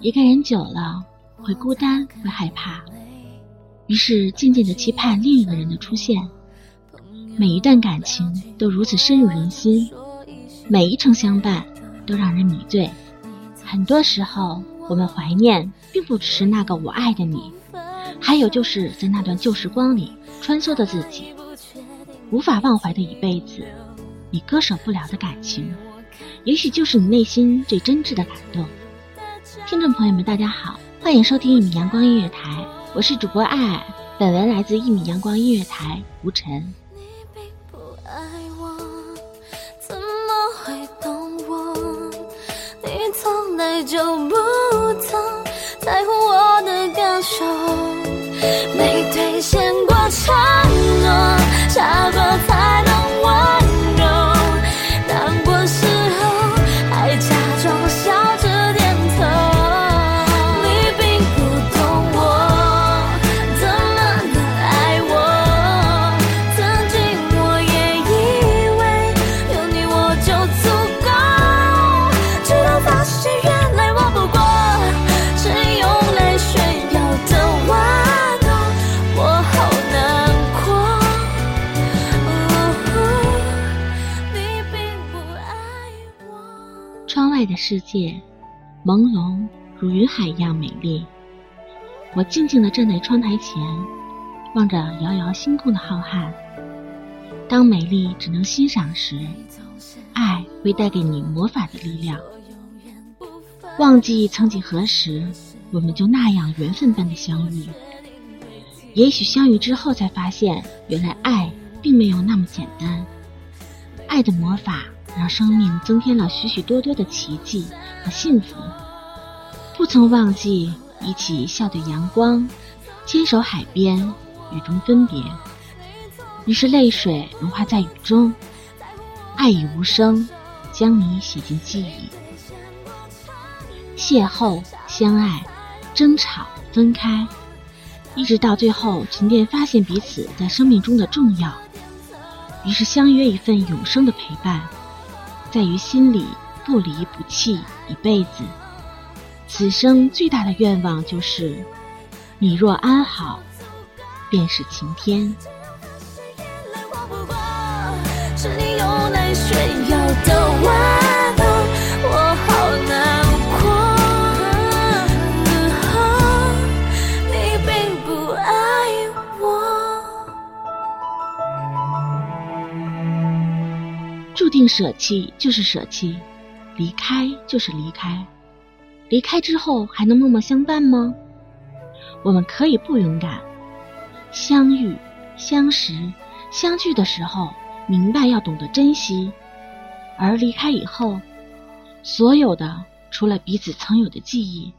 一个人久了会孤单，会害怕，于是渐渐的期盼另一个人的出现。每一段感情都如此深入人心，每一程相伴都让人迷醉。很多时候，我们怀念并不只是那个我爱的你，还有就是在那段旧时光里穿梭的自己，无法忘怀的一辈子，你割舍不了的感情，也许就是你内心最真挚的感动。听众朋友们，大家好，欢迎收听一米阳光音乐台，我是主播爱爱。本文来自一米阳光音乐台，吴晨。你并不爱我，怎么会懂我？你从来就不曾在乎我的感受，没兑现过承诺，傻瓜世界，朦胧如云海一样美丽。我静静地站在窗台前，望着遥遥星空的浩瀚。当美丽只能欣赏时，爱会带给你魔法的力量。忘记曾几何时，我们就那样缘分般的相遇。也许相遇之后才发现，原来爱并没有那么简单。爱的魔法让生命增添了许许多多的奇迹和幸福。不曾忘记一起笑对阳光，牵手海边，雨中分别。于是泪水融化在雨中，爱已无声，将你写进记忆。邂逅、相爱、争吵、分开，一直到最后沉淀，发现彼此在生命中的重要。于是相约一份永生的陪伴，在于心里不离不弃一辈子。此生最大的愿望就是，你若安好，便是晴天。注定舍弃就是舍弃，离开就是离开。离开之后还能默默相伴吗？我们可以不勇敢，相遇、相识、相聚的时候，明白要懂得珍惜；而离开以后，所有的除了彼此曾有的记忆，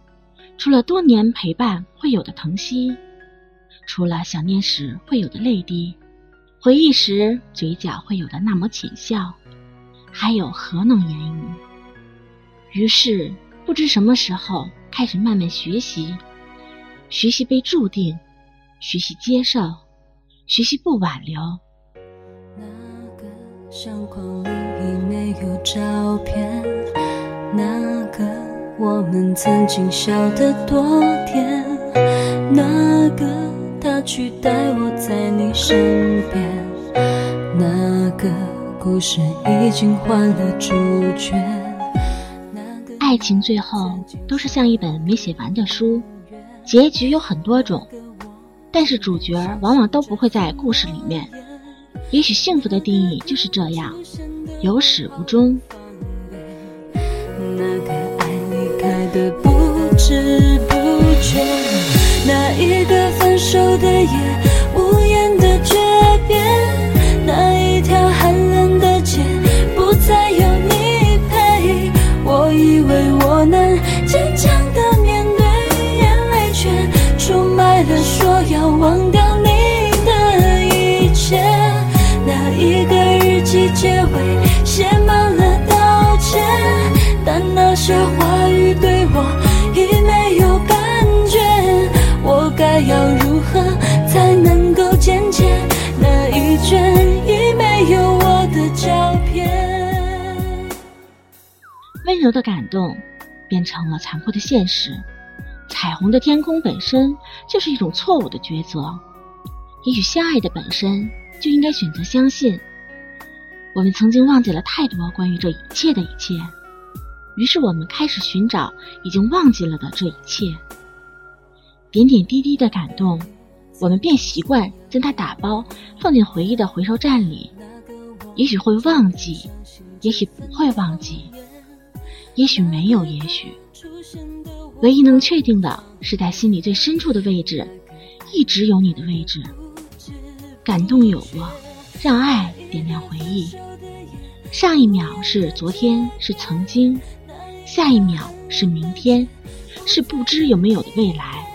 除了多年陪伴会有的疼惜，除了想念时会有的泪滴，回忆时嘴角会有的那抹浅笑，还有何能言语？于是，不知什么时候开始慢慢学习，学习被注定，学习接受，学习不挽留。那个相框里已没有照片，那个我们曾经笑得多甜，那个他取代我在你身边，那个故事已经换了主角。爱情最后都是像一本没写完的书，结局有很多种，但是主角往往都不会在故事里面。也许幸福的定义就是这样，有始无终。那个爱离开的不知不觉，那一个分手的夜，无言的诀别，那一再有你陪。我以为我能坚强柔的感动变成了残酷的现实，彩虹的天空本身就是一种错误的抉择。也许相爱的本身就应该选择相信。我们曾经忘记了太多关于这一切的一切，于是我们开始寻找已经忘记了的这一切。点点滴滴的感动，我们便习惯将它打包放进回忆的回收站里。也许会忘记，也许不会忘记。也许没有，也许，唯一能确定的是，在心里最深处的位置，一直有你的位置。感动有过，让爱点亮回忆。上一秒是昨天，是曾经；下一秒是明天，是不知有没有的未来。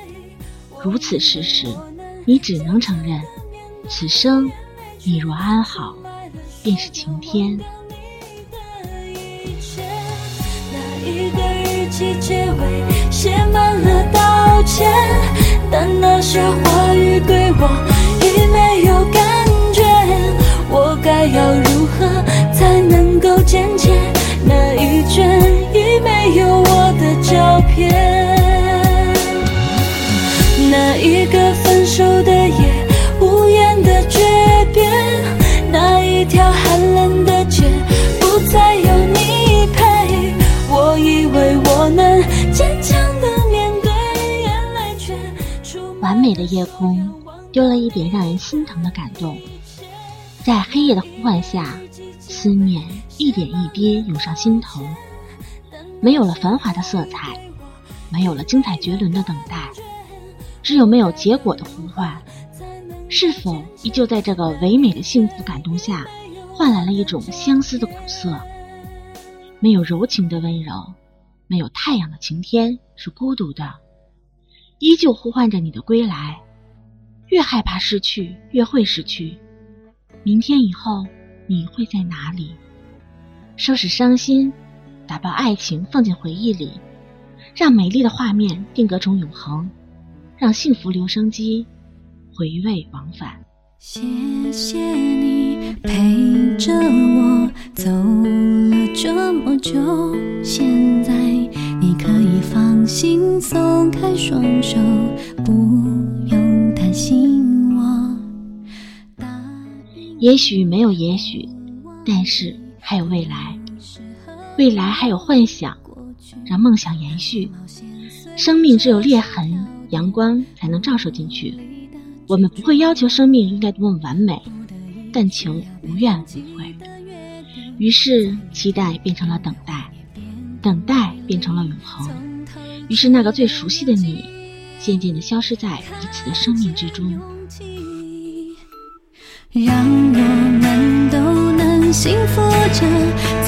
如此事实，你只能承认，此生你若安好，便是晴天。结尾写满了道歉，但那些话语对我已没有感觉。我该要如何才能够渐渐？那一卷已没有我的照片。夜空丢了一点让人心疼的感动，在黑夜的呼唤下，思念一点一滴涌上心头。没有了繁华的色彩，没有了精彩绝伦的等待，只有没有结果的呼唤。是否依旧在这个唯美的幸福感动下，换来了一种相思的苦涩？没有柔情的温柔，没有太阳的晴天是孤独的，依旧呼唤着你的归来。越害怕失去，越会失去。明天以后，你会在哪里？收拾伤心，打包爱情放进回忆里，让美丽的画面定格成永恒，让幸福留声机回味往返。谢谢你陪着我走了这么久，现在你可以放心松开双手，不也许没有也许，但是还有未来，未来还有幻想，让梦想延续。生命只有裂痕，阳光才能照射进去。我们不会要求生命应该多么完美，但求无怨无悔。于是，期待变成了等待，等待变成了永恒。于是，那个最熟悉的你，渐渐地消失在彼此的生命之中。让我们都能幸福着，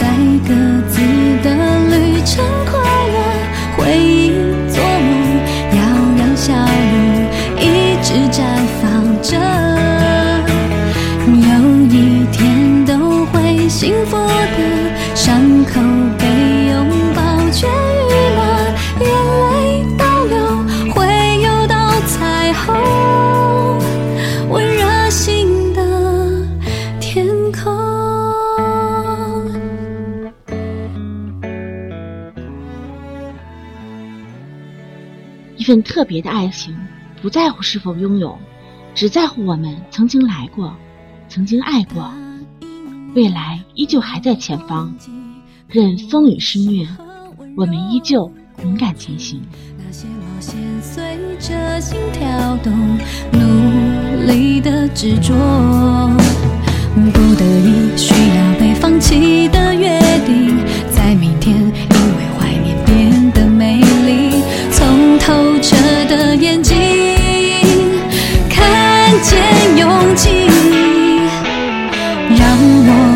在各自的旅程份特别的爱情，不在乎是否拥有，只在乎我们曾经来过，曾经爱过，未来依旧还在前方。任风雨肆虐，我们依旧勇敢前行。那些冒险随着心跳动，努力的执着，不得已需要被放弃的约定，在明天的眼睛看见勇气，让我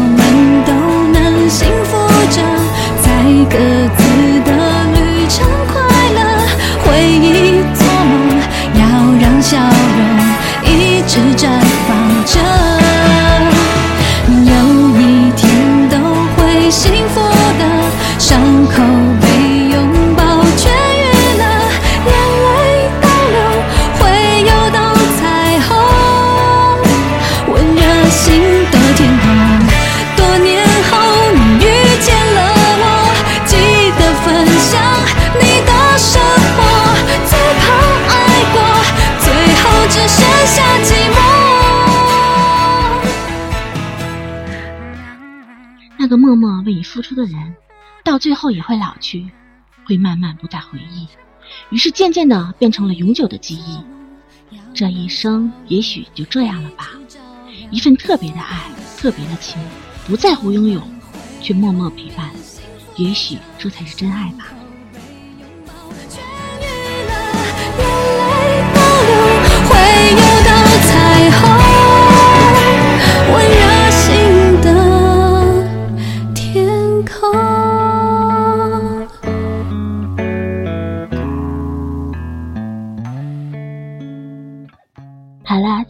出的人，到最后也会老去，会慢慢不再回忆，于是渐渐的变成了永久的记忆。这一生也许就这样了吧。一份特别的爱，特别的情，不在乎拥有，却默默陪伴，也许这才是真爱吧。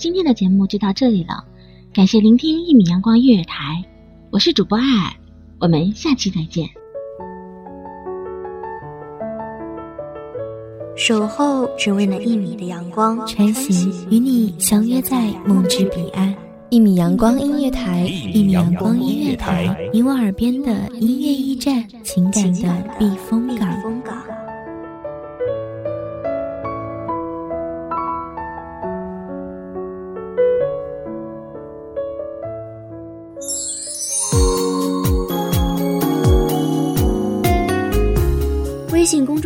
今天的节目就到这里了，感谢聆听一米阳光音乐台，我是主播爱爱，我们下期再见。守候只为那一米的阳光，穿行与你相约在梦之彼岸。一米阳光音乐台，一米阳光音乐台，你我耳边的音乐驿站，情感的避风港。